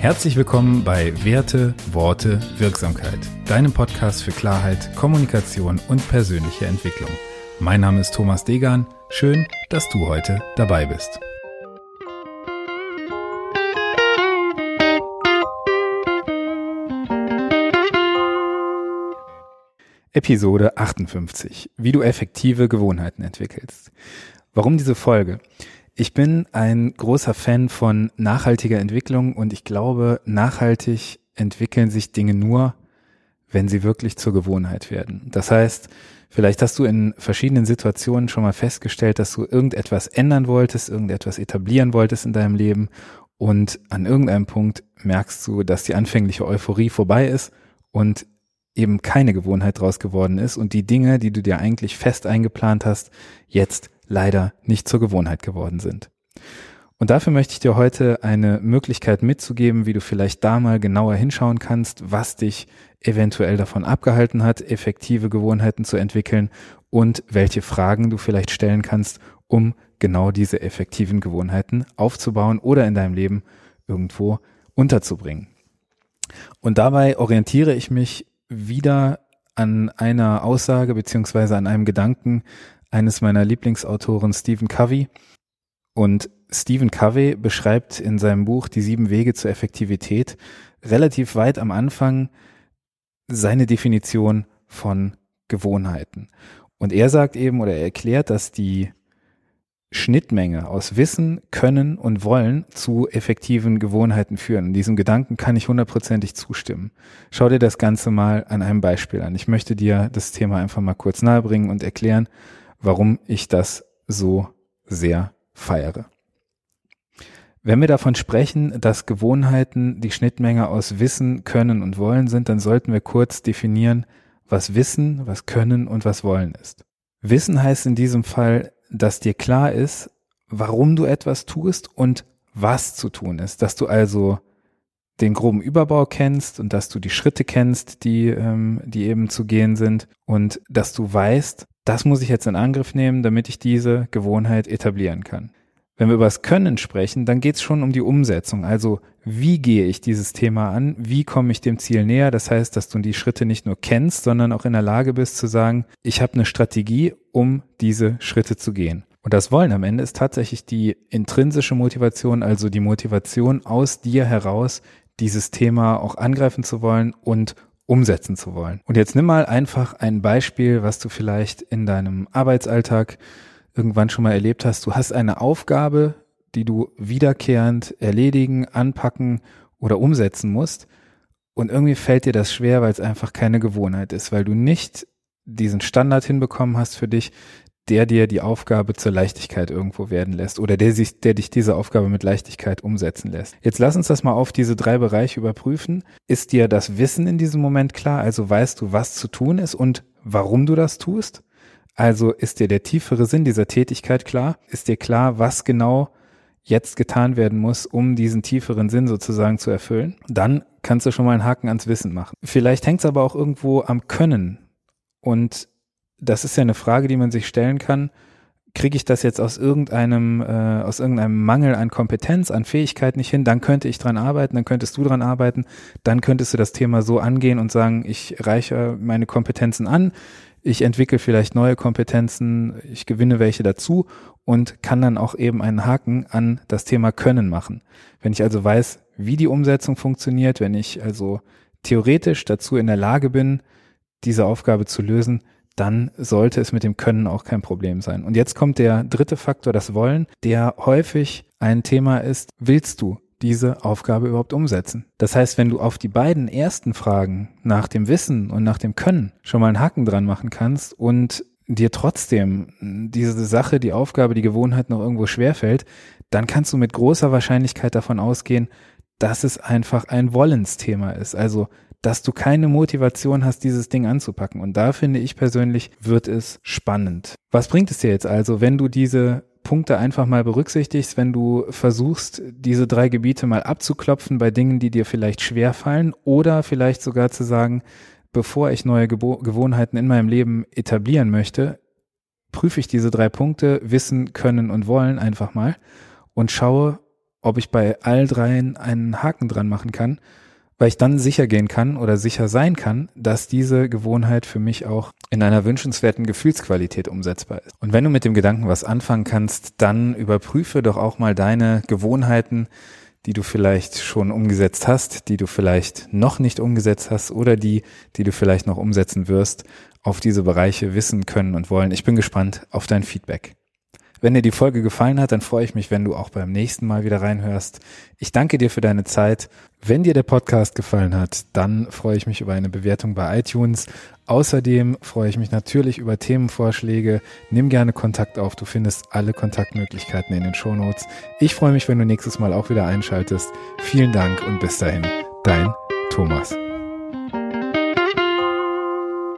Herzlich willkommen bei Werte, Worte, Wirksamkeit, deinem Podcast für Klarheit, Kommunikation und persönliche Entwicklung. Mein Name ist Thomas Degan. Schön, dass du heute dabei bist. Episode 58. Wie du effektive Gewohnheiten entwickelst. Warum diese Folge? Ich bin ein großer Fan von nachhaltiger Entwicklung und ich glaube, nachhaltig entwickeln sich Dinge nur, wenn sie wirklich zur Gewohnheit werden. Das heißt, vielleicht hast du in verschiedenen Situationen schon mal festgestellt, dass du irgendetwas ändern wolltest, irgendetwas etablieren wolltest in deinem Leben und an irgendeinem Punkt merkst du, dass die anfängliche Euphorie vorbei ist und eben keine Gewohnheit draus geworden ist und die Dinge, die du dir eigentlich fest eingeplant hast, jetzt leider nicht zur Gewohnheit geworden sind. Und dafür möchte ich dir heute eine Möglichkeit mitzugeben, wie du vielleicht da mal genauer hinschauen kannst, was dich eventuell davon abgehalten hat, effektive Gewohnheiten zu entwickeln und welche Fragen du vielleicht stellen kannst, um genau diese effektiven Gewohnheiten aufzubauen oder in deinem Leben irgendwo unterzubringen. Und dabei orientiere ich mich wieder an einer Aussage beziehungsweise an einem Gedanken eines meiner Lieblingsautoren Stephen Covey. Und Stephen Covey beschreibt in seinem Buch Die sieben Wege zur Effektivität relativ weit am Anfang seine Definition von Gewohnheiten. Und er sagt eben oder er erklärt, dass die Schnittmenge aus Wissen, Können und Wollen zu effektiven Gewohnheiten führen. In diesem Gedanken kann ich hundertprozentig zustimmen. Schau dir das Ganze mal an einem Beispiel an. Ich möchte dir das Thema einfach mal kurz nahebringen und erklären, warum ich das so sehr feiere. Wenn wir davon sprechen, dass Gewohnheiten die Schnittmenge aus Wissen, Können und Wollen sind, dann sollten wir kurz definieren, was Wissen, was Können und was Wollen ist. Wissen heißt in diesem Fall, dass dir klar ist, warum du etwas tust und was zu tun ist, dass du also den groben Überbau kennst und dass du die Schritte kennst, die, ähm, die eben zu gehen sind und dass du weißt, das muss ich jetzt in Angriff nehmen, damit ich diese Gewohnheit etablieren kann. Wenn wir über das Können sprechen, dann geht es schon um die Umsetzung. Also wie gehe ich dieses Thema an? Wie komme ich dem Ziel näher? Das heißt, dass du die Schritte nicht nur kennst, sondern auch in der Lage bist zu sagen, ich habe eine Strategie, um diese Schritte zu gehen. Und das Wollen am Ende ist tatsächlich die intrinsische Motivation, also die Motivation aus dir heraus, dieses Thema auch angreifen zu wollen und umsetzen zu wollen. Und jetzt nimm mal einfach ein Beispiel, was du vielleicht in deinem Arbeitsalltag irgendwann schon mal erlebt hast. Du hast eine Aufgabe, die du wiederkehrend erledigen, anpacken oder umsetzen musst. Und irgendwie fällt dir das schwer, weil es einfach keine Gewohnheit ist, weil du nicht diesen Standard hinbekommen hast für dich, der dir die Aufgabe zur Leichtigkeit irgendwo werden lässt oder der, sich, der dich diese Aufgabe mit Leichtigkeit umsetzen lässt. Jetzt lass uns das mal auf diese drei Bereiche überprüfen. Ist dir das Wissen in diesem Moment klar? Also weißt du, was zu tun ist und warum du das tust? Also ist dir der tiefere Sinn dieser Tätigkeit klar? Ist dir klar, was genau jetzt getan werden muss, um diesen tieferen Sinn sozusagen zu erfüllen? Dann kannst du schon mal einen Haken ans Wissen machen. Vielleicht hängt es aber auch irgendwo am Können. Und das ist ja eine Frage, die man sich stellen kann. Kriege ich das jetzt aus irgendeinem, äh, aus irgendeinem Mangel an Kompetenz, an Fähigkeit nicht hin, dann könnte ich dran arbeiten, dann könntest du dran arbeiten, dann könntest du das Thema so angehen und sagen, ich reiche meine Kompetenzen an, ich entwickle vielleicht neue Kompetenzen, ich gewinne welche dazu und kann dann auch eben einen Haken an das Thema Können machen. Wenn ich also weiß, wie die Umsetzung funktioniert, wenn ich also theoretisch dazu in der Lage bin, diese Aufgabe zu lösen, dann sollte es mit dem Können auch kein Problem sein. Und jetzt kommt der dritte Faktor, das Wollen, der häufig ein Thema ist, willst du diese Aufgabe überhaupt umsetzen? Das heißt, wenn du auf die beiden ersten Fragen nach dem Wissen und nach dem Können schon mal einen Haken dran machen kannst und dir trotzdem diese Sache, die Aufgabe, die Gewohnheit noch irgendwo schwerfällt, dann kannst du mit großer Wahrscheinlichkeit davon ausgehen, dass es einfach ein Wollensthema ist. Also dass du keine Motivation hast, dieses Ding anzupacken. Und da finde ich persönlich, wird es spannend. Was bringt es dir jetzt also, wenn du diese Punkte einfach mal berücksichtigst, wenn du versuchst, diese drei Gebiete mal abzuklopfen bei Dingen, die dir vielleicht schwer fallen oder vielleicht sogar zu sagen, bevor ich neue Gebo Gewohnheiten in meinem Leben etablieren möchte, prüfe ich diese drei Punkte, Wissen, Können und Wollen einfach mal und schaue, ob ich bei all dreien einen Haken dran machen kann, weil ich dann sicher gehen kann oder sicher sein kann, dass diese Gewohnheit für mich auch in einer wünschenswerten Gefühlsqualität umsetzbar ist. Und wenn du mit dem Gedanken was anfangen kannst, dann überprüfe doch auch mal deine Gewohnheiten, die du vielleicht schon umgesetzt hast, die du vielleicht noch nicht umgesetzt hast oder die, die du vielleicht noch umsetzen wirst, auf diese Bereiche wissen können und wollen. Ich bin gespannt auf dein Feedback. Wenn dir die Folge gefallen hat, dann freue ich mich, wenn du auch beim nächsten Mal wieder reinhörst. Ich danke dir für deine Zeit. Wenn dir der Podcast gefallen hat, dann freue ich mich über eine Bewertung bei iTunes. Außerdem freue ich mich natürlich über Themenvorschläge. Nimm gerne Kontakt auf. Du findest alle Kontaktmöglichkeiten in den Shownotes. Ich freue mich, wenn du nächstes Mal auch wieder einschaltest. Vielen Dank und bis dahin, dein Thomas.